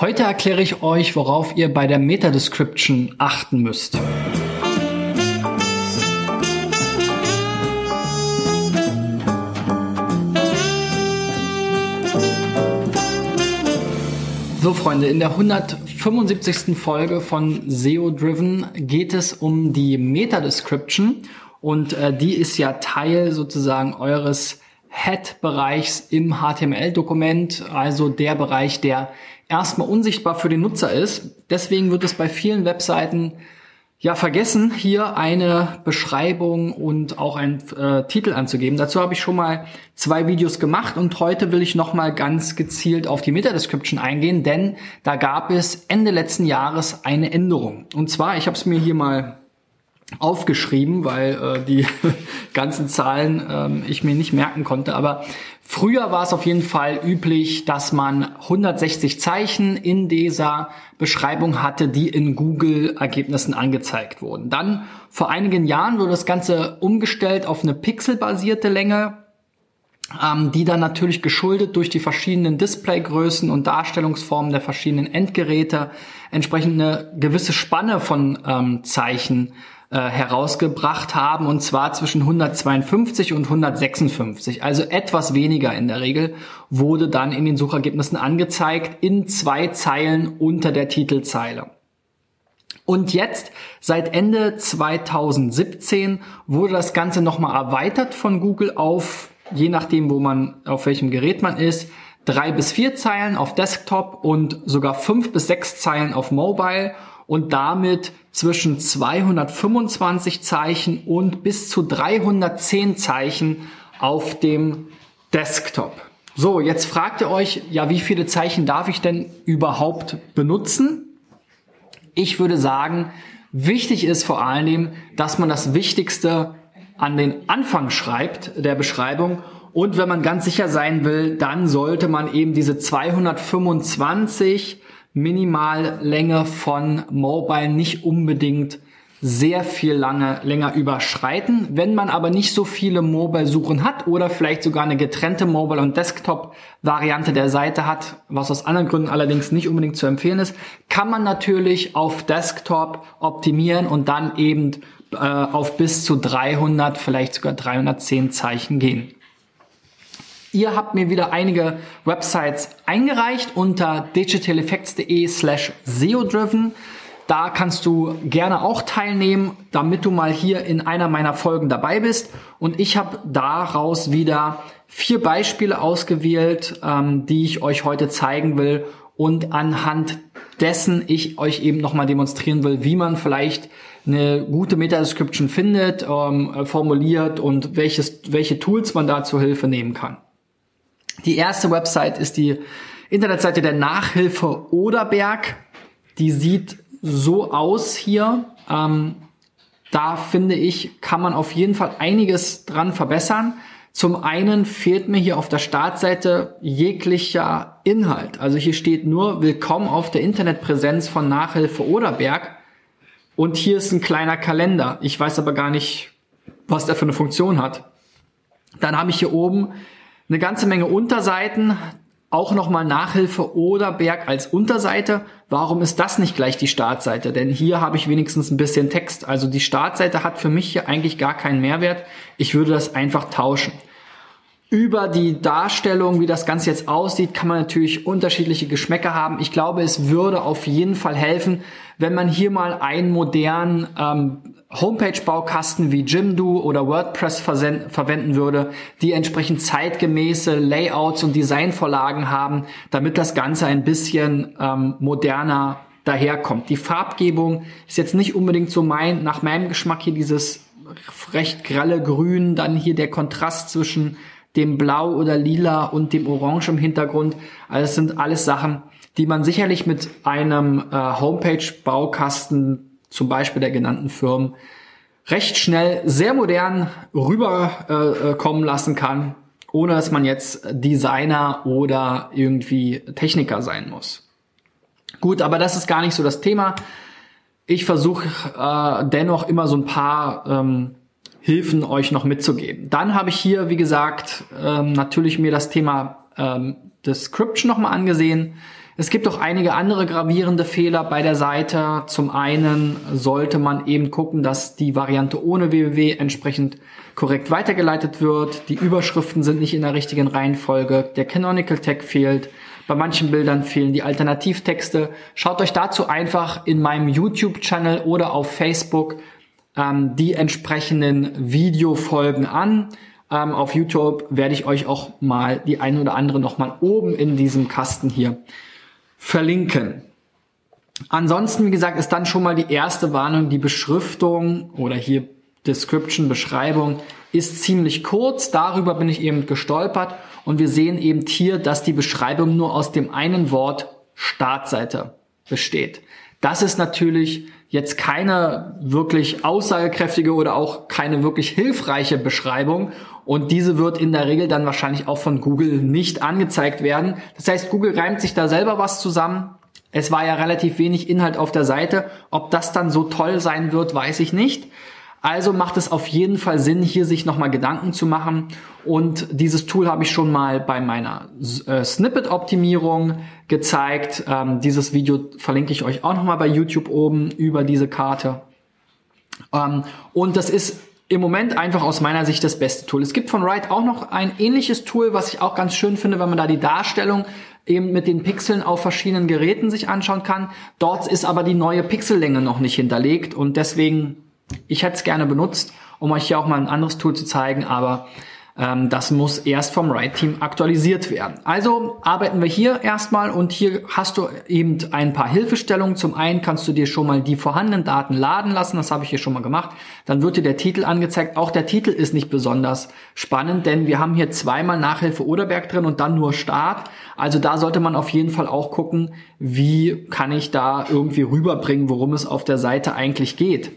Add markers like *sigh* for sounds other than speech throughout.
Heute erkläre ich euch, worauf ihr bei der Meta-Description achten müsst. So Freunde, in der 175. Folge von SEO Driven geht es um die Meta-Description und äh, die ist ja Teil sozusagen eures Head-Bereichs im HTML-Dokument, also der Bereich, der erstmal unsichtbar für den Nutzer ist. Deswegen wird es bei vielen Webseiten ja vergessen, hier eine Beschreibung und auch einen äh, Titel anzugeben. Dazu habe ich schon mal zwei Videos gemacht und heute will ich noch mal ganz gezielt auf die Meta-Description eingehen, denn da gab es Ende letzten Jahres eine Änderung. Und zwar, ich habe es mir hier mal aufgeschrieben, weil äh, die *laughs* ganzen Zahlen ähm, ich mir nicht merken konnte. Aber früher war es auf jeden Fall üblich, dass man 160 Zeichen in dieser Beschreibung hatte, die in Google-Ergebnissen angezeigt wurden. Dann vor einigen Jahren wurde das Ganze umgestellt auf eine pixelbasierte Länge ähm, die dann natürlich geschuldet durch die verschiedenen Displaygrößen und Darstellungsformen der verschiedenen Endgeräte entsprechend eine gewisse Spanne von ähm, Zeichen äh, herausgebracht haben und zwar zwischen 152 und 156, also etwas weniger in der Regel, wurde dann in den Suchergebnissen angezeigt in zwei Zeilen unter der Titelzeile. Und jetzt, seit Ende 2017, wurde das Ganze nochmal erweitert von Google auf, je nachdem, wo man, auf welchem Gerät man ist, drei bis vier Zeilen auf Desktop und sogar fünf bis sechs Zeilen auf Mobile und damit zwischen 225 Zeichen und bis zu 310 Zeichen auf dem Desktop. So, jetzt fragt ihr euch, ja, wie viele Zeichen darf ich denn überhaupt benutzen? Ich würde sagen, wichtig ist vor allen Dingen, dass man das Wichtigste an den Anfang schreibt der Beschreibung und wenn man ganz sicher sein will, dann sollte man eben diese 225 Minimallänge von Mobile nicht unbedingt sehr viel lange, länger überschreiten. Wenn man aber nicht so viele Mobile-Suchen hat oder vielleicht sogar eine getrennte Mobile- und Desktop-Variante der Seite hat, was aus anderen Gründen allerdings nicht unbedingt zu empfehlen ist, kann man natürlich auf Desktop optimieren und dann eben äh, auf bis zu 300, vielleicht sogar 310 Zeichen gehen. Ihr habt mir wieder einige Websites eingereicht unter digitaleffects.de slash SEO-driven. Da kannst du gerne auch teilnehmen, damit du mal hier in einer meiner Folgen dabei bist. Und ich habe daraus wieder vier Beispiele ausgewählt, ähm, die ich euch heute zeigen will und anhand dessen ich euch eben nochmal demonstrieren will, wie man vielleicht eine gute Meta-Description findet, ähm, formuliert und welches, welche Tools man da zur Hilfe nehmen kann. Die erste Website ist die Internetseite der Nachhilfe Oderberg. Die sieht so aus hier. Ähm, da finde ich, kann man auf jeden Fall einiges dran verbessern. Zum einen fehlt mir hier auf der Startseite jeglicher Inhalt. Also hier steht nur Willkommen auf der Internetpräsenz von Nachhilfe Oderberg. Und hier ist ein kleiner Kalender. Ich weiß aber gar nicht, was der für eine Funktion hat. Dann habe ich hier oben eine ganze Menge Unterseiten, auch nochmal Nachhilfe oder Berg als Unterseite. Warum ist das nicht gleich die Startseite? Denn hier habe ich wenigstens ein bisschen Text. Also die Startseite hat für mich hier eigentlich gar keinen Mehrwert. Ich würde das einfach tauschen. Über die Darstellung, wie das Ganze jetzt aussieht, kann man natürlich unterschiedliche Geschmäcker haben. Ich glaube, es würde auf jeden Fall helfen, wenn man hier mal einen modernen ähm, Homepage-Baukasten wie Jimdo oder WordPress verwenden würde, die entsprechend zeitgemäße Layouts und Designvorlagen haben, damit das Ganze ein bisschen ähm, moderner daherkommt. Die Farbgebung ist jetzt nicht unbedingt so mein, nach meinem Geschmack hier dieses recht grelle Grün, dann hier der Kontrast zwischen dem Blau oder Lila und dem Orange im Hintergrund. Also das sind alles Sachen, die man sicherlich mit einem äh, Homepage-Baukasten zum Beispiel der genannten Firmen, recht schnell sehr modern rüberkommen äh, lassen kann, ohne dass man jetzt Designer oder irgendwie Techniker sein muss. Gut, aber das ist gar nicht so das Thema. Ich versuche äh, dennoch immer so ein paar ähm, Hilfen euch noch mitzugeben. Dann habe ich hier, wie gesagt, ähm, natürlich mir das Thema ähm, Description nochmal angesehen. Es gibt auch einige andere gravierende Fehler bei der Seite. Zum einen sollte man eben gucken, dass die Variante ohne www entsprechend korrekt weitergeleitet wird. Die Überschriften sind nicht in der richtigen Reihenfolge. Der Canonical Tag fehlt. Bei manchen Bildern fehlen die Alternativtexte. Schaut euch dazu einfach in meinem YouTube-Channel oder auf Facebook ähm, die entsprechenden Videofolgen an. Ähm, auf YouTube werde ich euch auch mal die ein oder andere nochmal oben in diesem Kasten hier verlinken. Ansonsten, wie gesagt, ist dann schon mal die erste Warnung, die Beschriftung oder hier Description, Beschreibung ist ziemlich kurz. Darüber bin ich eben gestolpert und wir sehen eben hier, dass die Beschreibung nur aus dem einen Wort Startseite besteht. Das ist natürlich jetzt keine wirklich aussagekräftige oder auch keine wirklich hilfreiche Beschreibung und diese wird in der Regel dann wahrscheinlich auch von Google nicht angezeigt werden. Das heißt, Google reimt sich da selber was zusammen. Es war ja relativ wenig Inhalt auf der Seite. Ob das dann so toll sein wird, weiß ich nicht. Also macht es auf jeden Fall Sinn, hier sich nochmal Gedanken zu machen. Und dieses Tool habe ich schon mal bei meiner äh, Snippet-Optimierung gezeigt. Ähm, dieses Video verlinke ich euch auch nochmal bei YouTube oben über diese Karte. Ähm, und das ist im Moment einfach aus meiner Sicht das beste Tool. Es gibt von Write auch noch ein ähnliches Tool, was ich auch ganz schön finde, wenn man da die Darstellung eben mit den Pixeln auf verschiedenen Geräten sich anschauen kann. Dort ist aber die neue Pixellänge noch nicht hinterlegt und deswegen ich hätte es gerne benutzt, um euch hier auch mal ein anderes Tool zu zeigen, aber ähm, das muss erst vom Write-Team aktualisiert werden. Also arbeiten wir hier erstmal und hier hast du eben ein paar Hilfestellungen. Zum einen kannst du dir schon mal die vorhandenen Daten laden lassen, das habe ich hier schon mal gemacht. Dann wird dir der Titel angezeigt. Auch der Titel ist nicht besonders spannend, denn wir haben hier zweimal Nachhilfe Oderberg drin und dann nur Start. Also da sollte man auf jeden Fall auch gucken, wie kann ich da irgendwie rüberbringen, worum es auf der Seite eigentlich geht.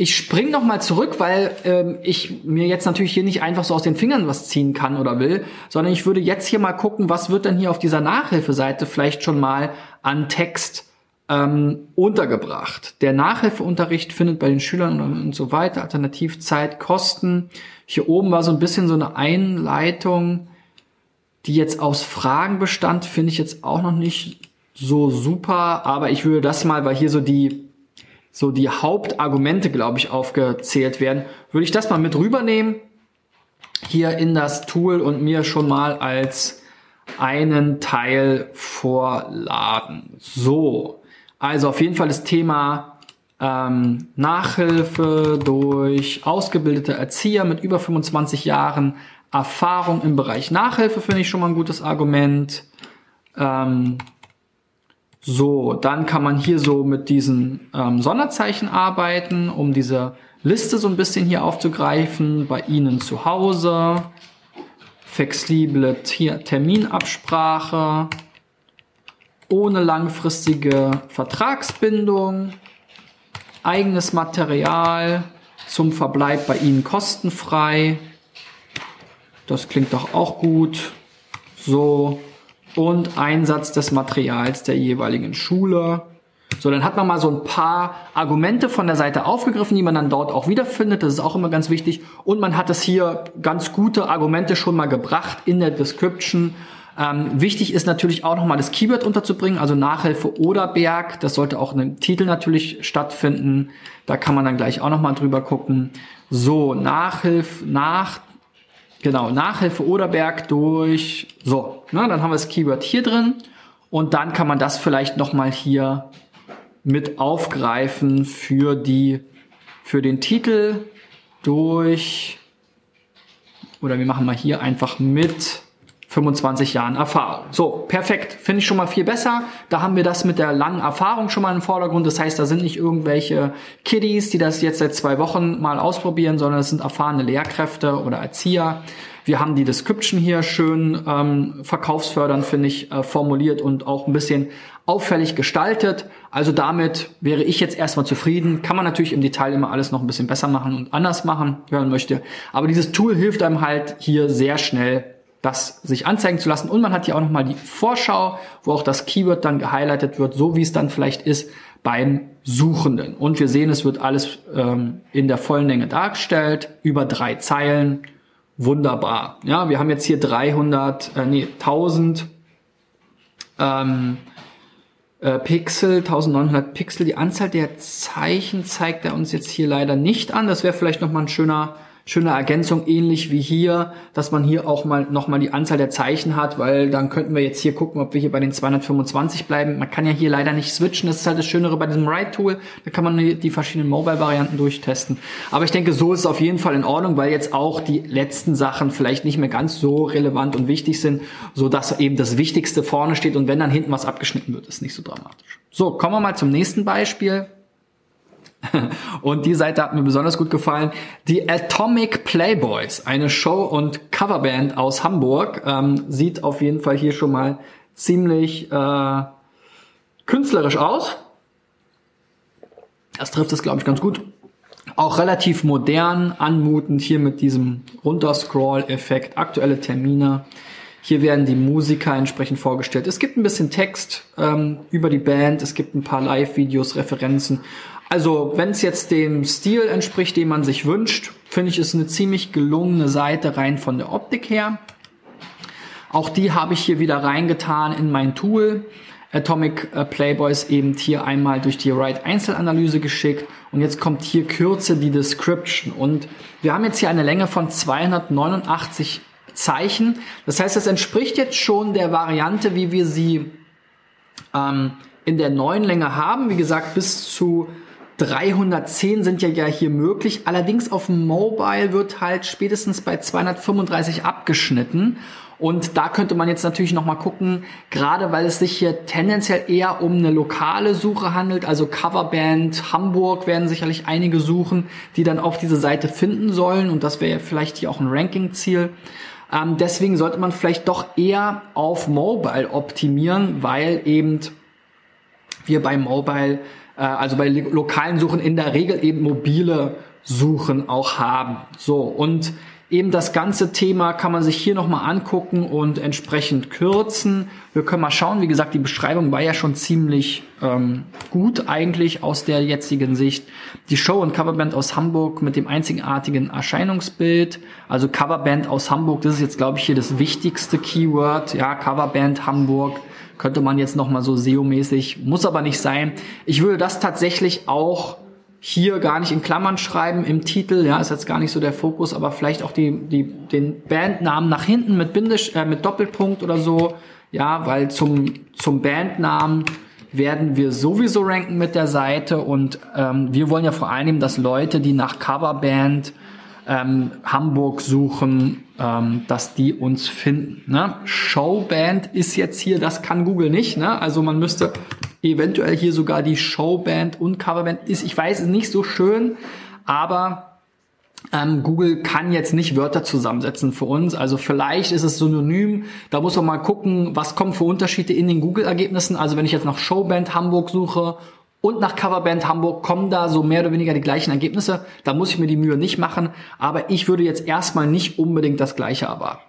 Ich spring noch mal zurück, weil ähm, ich mir jetzt natürlich hier nicht einfach so aus den Fingern was ziehen kann oder will, sondern ich würde jetzt hier mal gucken, was wird denn hier auf dieser Nachhilfeseite vielleicht schon mal an Text ähm, untergebracht. Der Nachhilfeunterricht findet bei den Schülern und, und so weiter, Alternativzeit, Kosten. Hier oben war so ein bisschen so eine Einleitung, die jetzt aus Fragen bestand, finde ich jetzt auch noch nicht so super, aber ich würde das mal, weil hier so die so die Hauptargumente, glaube ich, aufgezählt werden, würde ich das mal mit rübernehmen hier in das Tool und mir schon mal als einen Teil vorladen. So, also auf jeden Fall das Thema ähm, Nachhilfe durch ausgebildete Erzieher mit über 25 Jahren Erfahrung im Bereich Nachhilfe finde ich schon mal ein gutes Argument. Ähm, so, dann kann man hier so mit diesen ähm, Sonderzeichen arbeiten, um diese Liste so ein bisschen hier aufzugreifen. Bei Ihnen zu Hause, flexible Terminabsprache, ohne langfristige Vertragsbindung, eigenes Material zum Verbleib bei Ihnen kostenfrei. Das klingt doch auch gut. So, und Einsatz des Materials der jeweiligen Schule. So, dann hat man mal so ein paar Argumente von der Seite aufgegriffen, die man dann dort auch wiederfindet. Das ist auch immer ganz wichtig. Und man hat es hier ganz gute Argumente schon mal gebracht in der Description. Ähm, wichtig ist natürlich auch nochmal das Keyword unterzubringen, also Nachhilfe oder Berg. Das sollte auch in dem Titel natürlich stattfinden. Da kann man dann gleich auch nochmal drüber gucken. So, Nachhilfe, nach Genau, Nachhilfe Oderberg durch, so, ne, dann haben wir das Keyword hier drin und dann kann man das vielleicht nochmal hier mit aufgreifen für die, für den Titel durch, oder wir machen mal hier einfach mit 25 Jahren Erfahrung. So, perfekt. Finde ich schon mal viel besser. Da haben wir das mit der langen Erfahrung schon mal im Vordergrund. Das heißt, da sind nicht irgendwelche Kiddies, die das jetzt seit zwei Wochen mal ausprobieren, sondern es sind erfahrene Lehrkräfte oder Erzieher. Wir haben die Description hier schön ähm, verkaufsfördernd, finde ich, äh, formuliert und auch ein bisschen auffällig gestaltet. Also damit wäre ich jetzt erstmal zufrieden. Kann man natürlich im Detail immer alles noch ein bisschen besser machen und anders machen, wenn man möchte. Aber dieses Tool hilft einem halt hier sehr schnell das sich anzeigen zu lassen. Und man hat hier auch nochmal die Vorschau, wo auch das Keyword dann gehighlightet wird, so wie es dann vielleicht ist beim Suchenden. Und wir sehen, es wird alles ähm, in der vollen Länge dargestellt, über drei Zeilen. Wunderbar. Ja, wir haben jetzt hier 300, äh, nee, 1000 ähm, äh, Pixel, 1900 Pixel. Die Anzahl der Zeichen zeigt er uns jetzt hier leider nicht an. Das wäre vielleicht nochmal ein schöner schöne Ergänzung, ähnlich wie hier, dass man hier auch mal nochmal die Anzahl der Zeichen hat, weil dann könnten wir jetzt hier gucken, ob wir hier bei den 225 bleiben. Man kann ja hier leider nicht switchen, das ist halt das Schönere bei diesem Write-Tool, da kann man die verschiedenen Mobile-Varianten durchtesten. Aber ich denke, so ist es auf jeden Fall in Ordnung, weil jetzt auch die letzten Sachen vielleicht nicht mehr ganz so relevant und wichtig sind, so dass eben das Wichtigste vorne steht und wenn dann hinten was abgeschnitten wird, ist nicht so dramatisch. So, kommen wir mal zum nächsten Beispiel. *laughs* Und die Seite hat mir besonders gut gefallen. Die Atomic Playboys, eine Show- und Coverband aus Hamburg, ähm, sieht auf jeden Fall hier schon mal ziemlich äh, künstlerisch aus. Das trifft es, glaube ich, ganz gut. Auch relativ modern, anmutend hier mit diesem Runterscroll-Effekt, aktuelle Termine. Hier werden die Musiker entsprechend vorgestellt. Es gibt ein bisschen Text ähm, über die Band, es gibt ein paar Live-Videos, Referenzen also, wenn es jetzt dem Stil entspricht, den man sich wünscht, finde ich es eine ziemlich gelungene Seite rein von der Optik her. Auch die habe ich hier wieder reingetan in mein Tool. Atomic äh, Playboys eben hier einmal durch die Write Einzelanalyse geschickt und jetzt kommt hier Kürze die Description und wir haben jetzt hier eine Länge von 289 Zeichen. Das heißt, es entspricht jetzt schon der Variante, wie wir sie ähm, in der neuen Länge haben. Wie gesagt, bis zu 310 sind ja, ja hier möglich. Allerdings auf Mobile wird halt spätestens bei 235 abgeschnitten. Und da könnte man jetzt natürlich nochmal gucken, gerade weil es sich hier tendenziell eher um eine lokale Suche handelt, also Coverband Hamburg werden sicherlich einige suchen, die dann auf diese Seite finden sollen. Und das wäre vielleicht hier auch ein Ranking-Ziel. Ähm, deswegen sollte man vielleicht doch eher auf Mobile optimieren, weil eben wir bei Mobile also bei lokalen Suchen in der Regel eben mobile Suchen auch haben. So, und eben das ganze Thema kann man sich hier nochmal angucken und entsprechend kürzen. Wir können mal schauen, wie gesagt, die Beschreibung war ja schon ziemlich ähm, gut eigentlich aus der jetzigen Sicht. Die Show- und Coverband aus Hamburg mit dem einzigartigen Erscheinungsbild. Also Coverband aus Hamburg, das ist jetzt, glaube ich, hier das wichtigste Keyword. Ja, Coverband Hamburg könnte man jetzt nochmal so SEO-mäßig, muss aber nicht sein. Ich würde das tatsächlich auch hier gar nicht in Klammern schreiben im Titel, ja, ist jetzt gar nicht so der Fokus, aber vielleicht auch die, die, den Bandnamen nach hinten mit Bindesch, äh, mit Doppelpunkt oder so, ja, weil zum, zum Bandnamen werden wir sowieso ranken mit der Seite und ähm, wir wollen ja vor allem, dass Leute, die nach Coverband ähm, Hamburg suchen, ähm, dass die uns finden. Ne? Showband ist jetzt hier, das kann Google nicht. Ne? Also man müsste eventuell hier sogar die Showband und Coverband ist, ich weiß, ist nicht so schön, aber ähm, Google kann jetzt nicht Wörter zusammensetzen für uns. Also vielleicht ist es synonym. Da muss man mal gucken, was kommen für Unterschiede in den Google-Ergebnissen. Also wenn ich jetzt nach Showband Hamburg suche und nach Coverband Hamburg kommen da so mehr oder weniger die gleichen Ergebnisse. Da muss ich mir die Mühe nicht machen, aber ich würde jetzt erstmal nicht unbedingt das gleiche erwarten.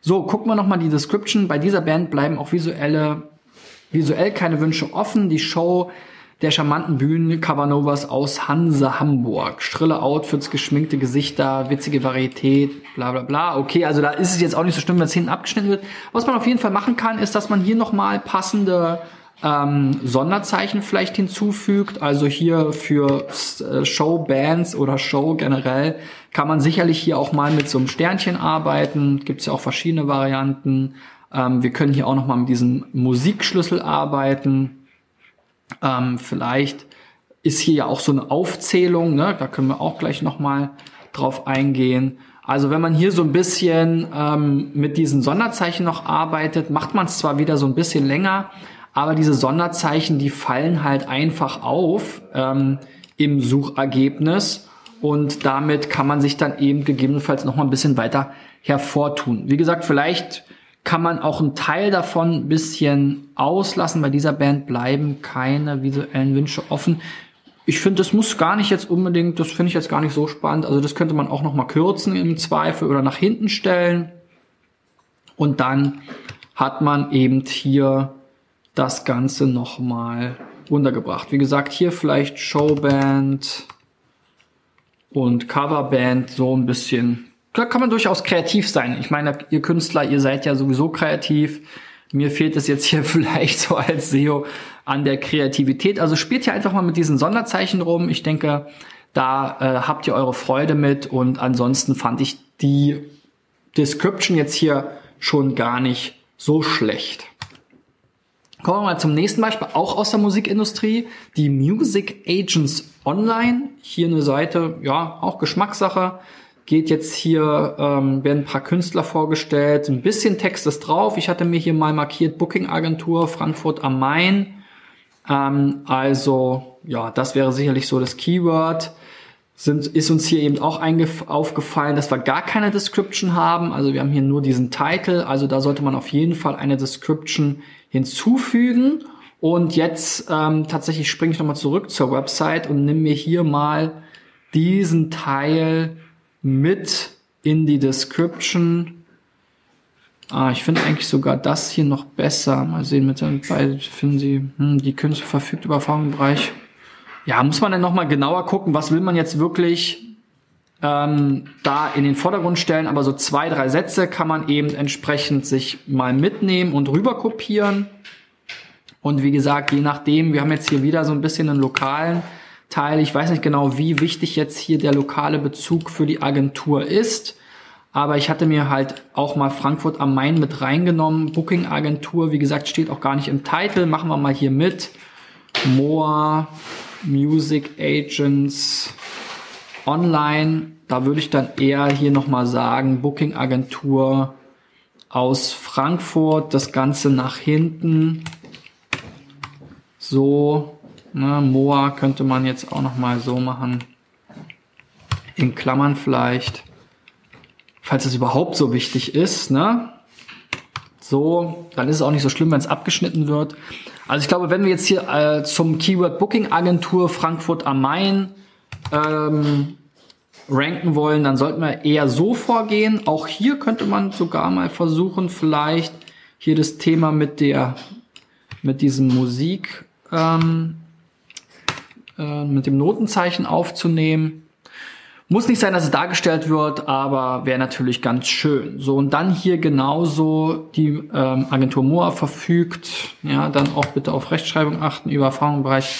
So, gucken wir nochmal die Description. Bei dieser Band bleiben auch visuelle, visuell keine Wünsche offen. Die Show der charmanten Bühnen Cavanovas aus Hanse Hamburg. Strille Outfits, geschminkte Gesichter, witzige Varietät, bla bla bla. Okay, also da ist es jetzt auch nicht so schlimm, wenn es hinten abgeschnitten wird. Was man auf jeden Fall machen kann, ist, dass man hier nochmal passende ähm, Sonderzeichen vielleicht hinzufügt. Also hier für äh, Showbands oder Show generell kann man sicherlich hier auch mal mit so einem Sternchen arbeiten. Gibt es ja auch verschiedene Varianten. Ähm, wir können hier auch noch mal mit diesem Musikschlüssel arbeiten. Ähm, vielleicht ist hier ja auch so eine Aufzählung. Ne? Da können wir auch gleich noch mal drauf eingehen. Also wenn man hier so ein bisschen ähm, mit diesen Sonderzeichen noch arbeitet, macht man es zwar wieder so ein bisschen länger, aber diese Sonderzeichen, die fallen halt einfach auf ähm, im Suchergebnis und damit kann man sich dann eben gegebenenfalls noch mal ein bisschen weiter hervortun. Wie gesagt, vielleicht kann man auch einen Teil davon ein bisschen auslassen. Bei dieser Band bleiben keine visuellen Wünsche offen. Ich finde, das muss gar nicht jetzt unbedingt, das finde ich jetzt gar nicht so spannend. Also das könnte man auch noch mal kürzen im Zweifel oder nach hinten stellen. Und dann hat man eben hier das Ganze nochmal untergebracht. Wie gesagt, hier vielleicht Showband und Coverband so ein bisschen. Da kann man durchaus kreativ sein. Ich meine, ihr Künstler, ihr seid ja sowieso kreativ. Mir fehlt es jetzt hier *laughs* vielleicht so als SEO an der Kreativität. Also spielt hier einfach mal mit diesen Sonderzeichen rum. Ich denke, da äh, habt ihr eure Freude mit und ansonsten fand ich die Description jetzt hier schon gar nicht so schlecht. Kommen wir mal zum nächsten Beispiel, auch aus der Musikindustrie. Die Music Agents Online. Hier eine Seite, ja, auch Geschmackssache. Geht jetzt hier, ähm, werden ein paar Künstler vorgestellt. Ein bisschen Text ist drauf. Ich hatte mir hier mal markiert Booking Agentur Frankfurt am Main. Ähm, also, ja, das wäre sicherlich so das Keyword sind, ist uns hier eben auch aufgefallen, dass wir gar keine Description haben. Also wir haben hier nur diesen Titel. Also da sollte man auf jeden Fall eine Description hinzufügen. Und jetzt ähm, tatsächlich springe ich nochmal zurück zur Website und nehme mir hier mal diesen Teil mit in die Description. Ah, ich finde eigentlich sogar das hier noch besser. Mal sehen, mit bei finden Sie, hm, die Künstler verfügt über Erfahrungsbereich ja, muss man dann nochmal genauer gucken, was will man jetzt wirklich ähm, da in den Vordergrund stellen. Aber so zwei, drei Sätze kann man eben entsprechend sich mal mitnehmen und rüber kopieren. Und wie gesagt, je nachdem, wir haben jetzt hier wieder so ein bisschen einen lokalen Teil. Ich weiß nicht genau, wie wichtig jetzt hier der lokale Bezug für die Agentur ist. Aber ich hatte mir halt auch mal Frankfurt am Main mit reingenommen. Booking Agentur, wie gesagt, steht auch gar nicht im Titel. Machen wir mal hier mit. Moa Music Agents online. Da würde ich dann eher hier nochmal sagen, Booking Agentur aus Frankfurt, das Ganze nach hinten. So, ne, Moa könnte man jetzt auch nochmal so machen. In Klammern vielleicht. Falls es überhaupt so wichtig ist, ne? So, dann ist es auch nicht so schlimm, wenn es abgeschnitten wird. Also ich glaube, wenn wir jetzt hier äh, zum Keyword Booking Agentur Frankfurt am Main ähm, ranken wollen, dann sollten wir eher so vorgehen. Auch hier könnte man sogar mal versuchen, vielleicht hier das Thema mit der mit diesem Musik ähm, äh, mit dem Notenzeichen aufzunehmen. Muss nicht sein, dass es dargestellt wird, aber wäre natürlich ganz schön. So, und dann hier genauso die ähm, Agentur Moa verfügt, ja, dann auch bitte auf Rechtschreibung achten, über Erfahrung im Bereich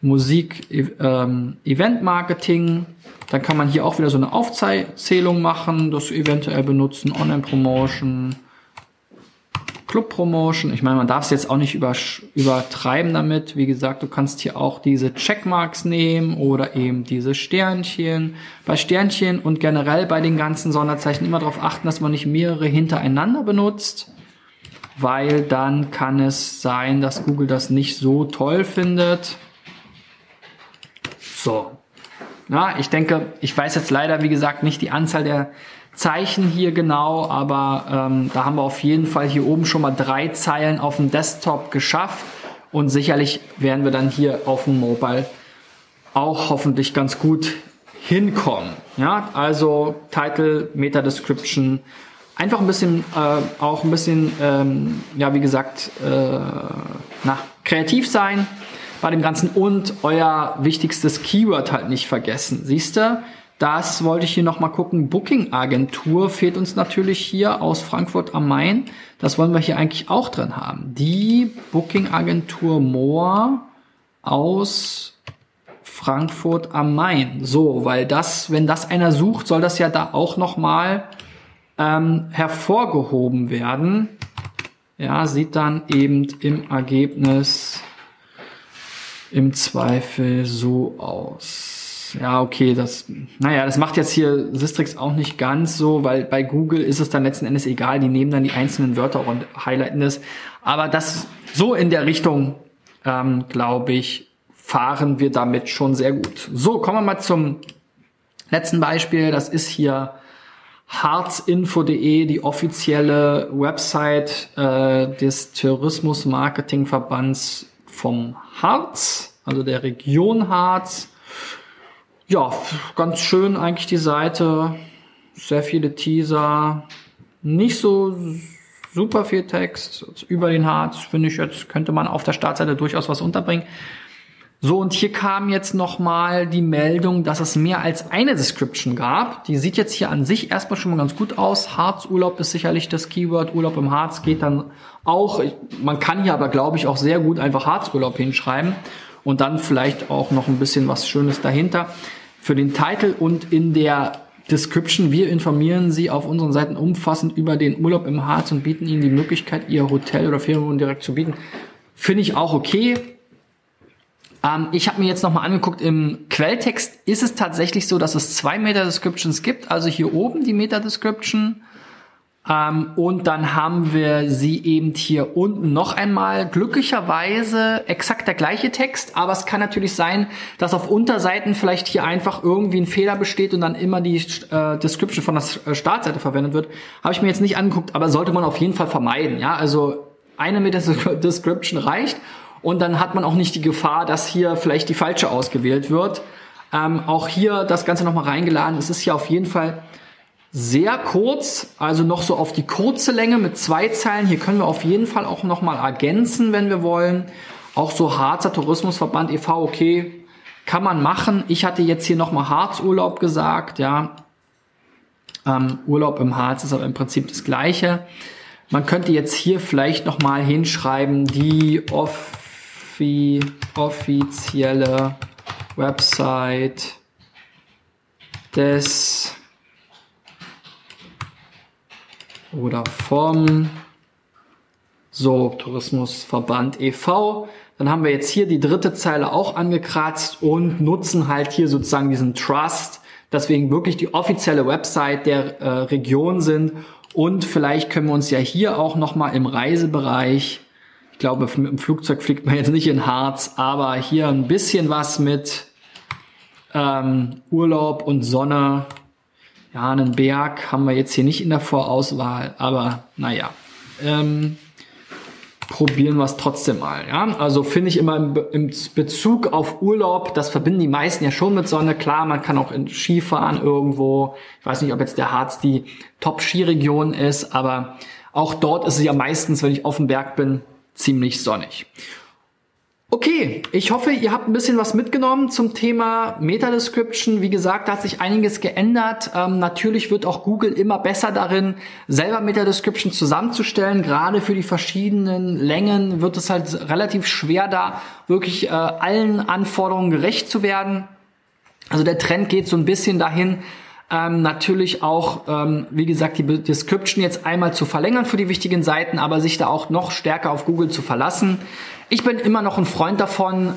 Musik, ähm, Event Marketing. Dann kann man hier auch wieder so eine Aufzählung machen, das eventuell benutzen, Online Promotion, Club Promotion. Ich meine, man darf es jetzt auch nicht übertreiben damit. Wie gesagt, du kannst hier auch diese Checkmarks nehmen oder eben diese Sternchen. Bei Sternchen und generell bei den ganzen Sonderzeichen immer darauf achten, dass man nicht mehrere hintereinander benutzt, weil dann kann es sein, dass Google das nicht so toll findet. So. Na, ich denke, ich weiß jetzt leider, wie gesagt, nicht die Anzahl der Zeichen hier genau, aber ähm, da haben wir auf jeden Fall hier oben schon mal drei Zeilen auf dem Desktop geschafft und sicherlich werden wir dann hier auf dem Mobile auch hoffentlich ganz gut hinkommen. Ja, also Title, Meta Description, einfach ein bisschen, äh, auch ein bisschen, ähm, ja, wie gesagt, äh, na, kreativ sein bei dem Ganzen und euer wichtigstes Keyword halt nicht vergessen. Siehst du? Das wollte ich hier nochmal gucken. Booking Agentur fehlt uns natürlich hier aus Frankfurt am Main. Das wollen wir hier eigentlich auch drin haben. Die Booking Agentur Moor aus Frankfurt am Main. So, weil das, wenn das einer sucht, soll das ja da auch nochmal ähm, hervorgehoben werden. Ja, sieht dann eben im Ergebnis im Zweifel so aus ja, okay, das, naja, das macht jetzt hier Sistrix auch nicht ganz so, weil bei Google ist es dann letzten Endes egal, die nehmen dann die einzelnen Wörter und highlighten das. Aber das, so in der Richtung, ähm, glaube ich, fahren wir damit schon sehr gut. So, kommen wir mal zum letzten Beispiel. Das ist hier harzinfo.de, die offizielle Website äh, des Tourismusmarketingverbands vom Harz, also der Region Harz. Ja, ganz schön eigentlich die Seite. Sehr viele Teaser. Nicht so super viel Text. Über den Harz finde ich jetzt, könnte man auf der Startseite durchaus was unterbringen. So, und hier kam jetzt nochmal die Meldung, dass es mehr als eine Description gab. Die sieht jetzt hier an sich erstmal schon mal ganz gut aus. Harzurlaub ist sicherlich das Keyword. Urlaub im Harz geht dann auch. Man kann hier aber, glaube ich, auch sehr gut einfach Harzurlaub hinschreiben. Und dann vielleicht auch noch ein bisschen was Schönes dahinter. Für den Titel und in der Description. Wir informieren Sie auf unseren Seiten umfassend über den Urlaub im Harz und bieten Ihnen die Möglichkeit, Ihr Hotel oder Ferienwohnung direkt zu bieten. Finde ich auch okay. Ähm, ich habe mir jetzt nochmal angeguckt, im Quelltext ist es tatsächlich so, dass es zwei Meta-Descriptions gibt. Also hier oben die Meta-Description. Ähm, und dann haben wir sie eben hier unten noch einmal. Glücklicherweise exakt der gleiche Text, aber es kann natürlich sein, dass auf Unterseiten vielleicht hier einfach irgendwie ein Fehler besteht und dann immer die äh, Description von der äh, Startseite verwendet wird. Habe ich mir jetzt nicht angeguckt, aber sollte man auf jeden Fall vermeiden. Ja, also eine Meta-Description *laughs* reicht und dann hat man auch nicht die Gefahr, dass hier vielleicht die falsche ausgewählt wird. Ähm, auch hier das Ganze nochmal reingeladen. Es ist hier auf jeden Fall sehr kurz, also noch so auf die kurze Länge mit zwei Zeilen. Hier können wir auf jeden Fall auch nochmal ergänzen, wenn wir wollen. Auch so Harzer Tourismusverband e.V., okay, kann man machen. Ich hatte jetzt hier nochmal Harzurlaub gesagt, ja. Ähm, Urlaub im Harz ist aber im Prinzip das Gleiche. Man könnte jetzt hier vielleicht nochmal hinschreiben, die off offi offizielle Website des oder vom so Tourismusverband e.V. Dann haben wir jetzt hier die dritte Zeile auch angekratzt und nutzen halt hier sozusagen diesen Trust, dass wir wirklich die offizielle Website der äh, Region sind und vielleicht können wir uns ja hier auch noch mal im Reisebereich ich glaube, mit dem Flugzeug fliegt man jetzt nicht in Harz, aber hier ein bisschen was mit ähm, Urlaub und Sonne. Ja, einen Berg haben wir jetzt hier nicht in der Vorauswahl, aber naja. Ähm, probieren wir es trotzdem mal. Ja? Also finde ich immer im, im, Bezug auf Urlaub, das verbinden die meisten ja schon mit Sonne. Klar, man kann auch in Skifahren irgendwo. Ich weiß nicht, ob jetzt der Harz die Top-Skiregion ist, aber auch dort ist es ja meistens, wenn ich auf dem Berg bin, ziemlich sonnig. Okay, ich hoffe, ihr habt ein bisschen was mitgenommen zum Thema Meta-Description. Wie gesagt, da hat sich einiges geändert. Ähm, natürlich wird auch Google immer besser darin, selber Meta-Description zusammenzustellen. Gerade für die verschiedenen Längen wird es halt relativ schwer, da wirklich äh, allen Anforderungen gerecht zu werden. Also der Trend geht so ein bisschen dahin, ähm, natürlich auch, ähm, wie gesagt, die Description jetzt einmal zu verlängern für die wichtigen Seiten, aber sich da auch noch stärker auf Google zu verlassen. Ich bin immer noch ein Freund davon,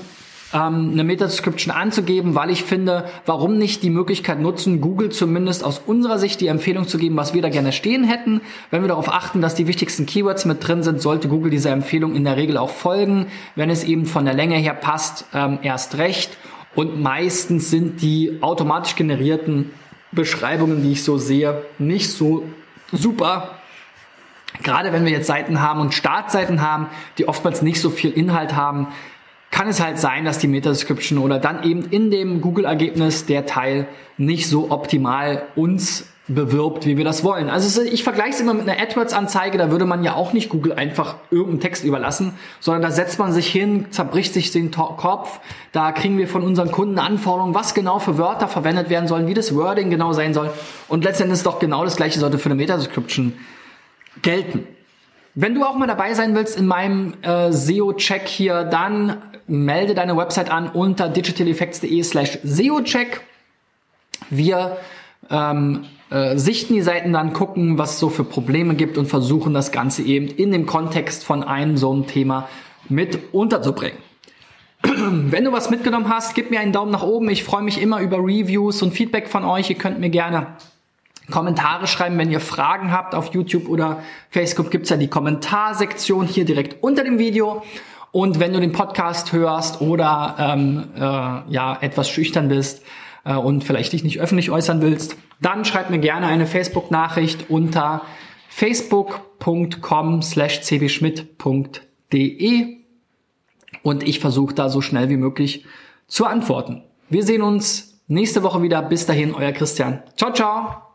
ähm, eine Meta-Description anzugeben, weil ich finde, warum nicht die Möglichkeit nutzen, Google zumindest aus unserer Sicht die Empfehlung zu geben, was wir da gerne stehen hätten. Wenn wir darauf achten, dass die wichtigsten Keywords mit drin sind, sollte Google dieser Empfehlung in der Regel auch folgen. Wenn es eben von der Länge her passt, ähm, erst recht. Und meistens sind die automatisch generierten Beschreibungen, die ich so sehe, nicht so super. Gerade wenn wir jetzt Seiten haben und Startseiten haben, die oftmals nicht so viel Inhalt haben, kann es halt sein, dass die Meta-Description oder dann eben in dem Google-Ergebnis der Teil nicht so optimal uns bewirbt, wie wir das wollen. Also ich vergleiche es immer mit einer AdWords-Anzeige, da würde man ja auch nicht Google einfach irgendeinen Text überlassen, sondern da setzt man sich hin, zerbricht sich den Kopf, da kriegen wir von unseren Kunden Anforderungen, was genau für Wörter verwendet werden sollen, wie das Wording genau sein soll und letztendlich ist doch genau das gleiche sollte für eine Meta-Description gelten. Wenn du auch mal dabei sein willst in meinem äh, SEO-Check hier, dann melde deine Website an unter digitaleffects.de slash SEO-Check. Wir ähm, äh, sichten die Seiten dann, gucken, was es so für Probleme gibt und versuchen das Ganze eben in dem Kontext von einem so einem Thema mit unterzubringen. *clears throat* Wenn du was mitgenommen hast, gib mir einen Daumen nach oben. Ich freue mich immer über Reviews und Feedback von euch. Ihr könnt mir gerne Kommentare schreiben, wenn ihr Fragen habt. Auf YouTube oder Facebook gibt's ja die Kommentarsektion hier direkt unter dem Video. Und wenn du den Podcast hörst oder ähm, äh, ja etwas schüchtern bist, äh, und vielleicht dich nicht öffentlich äußern willst, dann schreib mir gerne eine Facebook-Nachricht unter facebook.com slash cbschmidt.de und ich versuche da so schnell wie möglich zu antworten. Wir sehen uns nächste Woche wieder. Bis dahin, euer Christian. Ciao, ciao.